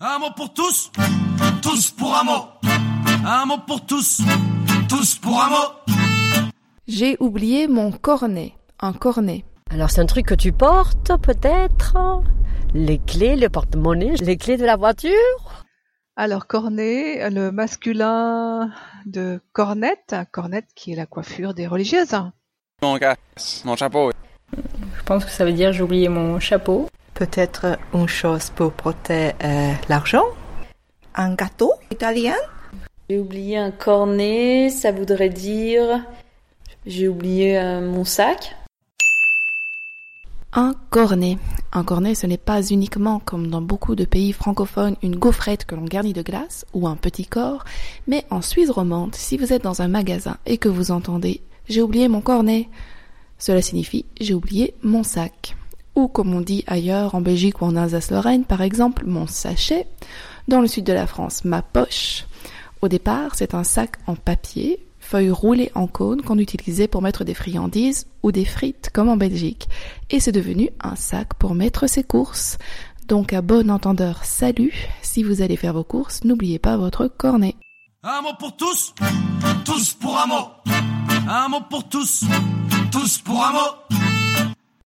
Un mot pour tous, tous pour un mot. Un mot pour tous, tous pour un mot. J'ai oublié mon cornet. Un cornet. Alors c'est un truc que tu portes peut-être? Les clés, le porte-monnaie, les clés de la voiture? Alors cornet, le masculin de cornette, cornette qui est la coiffure des religieuses. Mon casque, mon chapeau. Je pense que ça veut dire j'ai oublié mon chapeau. Peut-être une chose pour porter euh, l'argent? Un gâteau italien? J'ai oublié un cornet, ça voudrait dire j'ai oublié euh, mon sac. Un cornet. Un cornet, ce n'est pas uniquement, comme dans beaucoup de pays francophones, une gaufrette que l'on garnit de glace ou un petit corps, mais en Suisse romande, si vous êtes dans un magasin et que vous entendez j'ai oublié mon cornet, cela signifie j'ai oublié mon sac ou comme on dit ailleurs en Belgique ou en Alsace-Lorraine par exemple, mon sachet, dans le sud de la France, ma poche. Au départ, c'est un sac en papier, feuille roulée en cône qu'on utilisait pour mettre des friandises ou des frites comme en Belgique, et c'est devenu un sac pour mettre ses courses. Donc à bon entendeur, salut, si vous allez faire vos courses, n'oubliez pas votre cornet. Un mot pour tous, tous pour un mot. Un mot pour tous, tous pour un mot.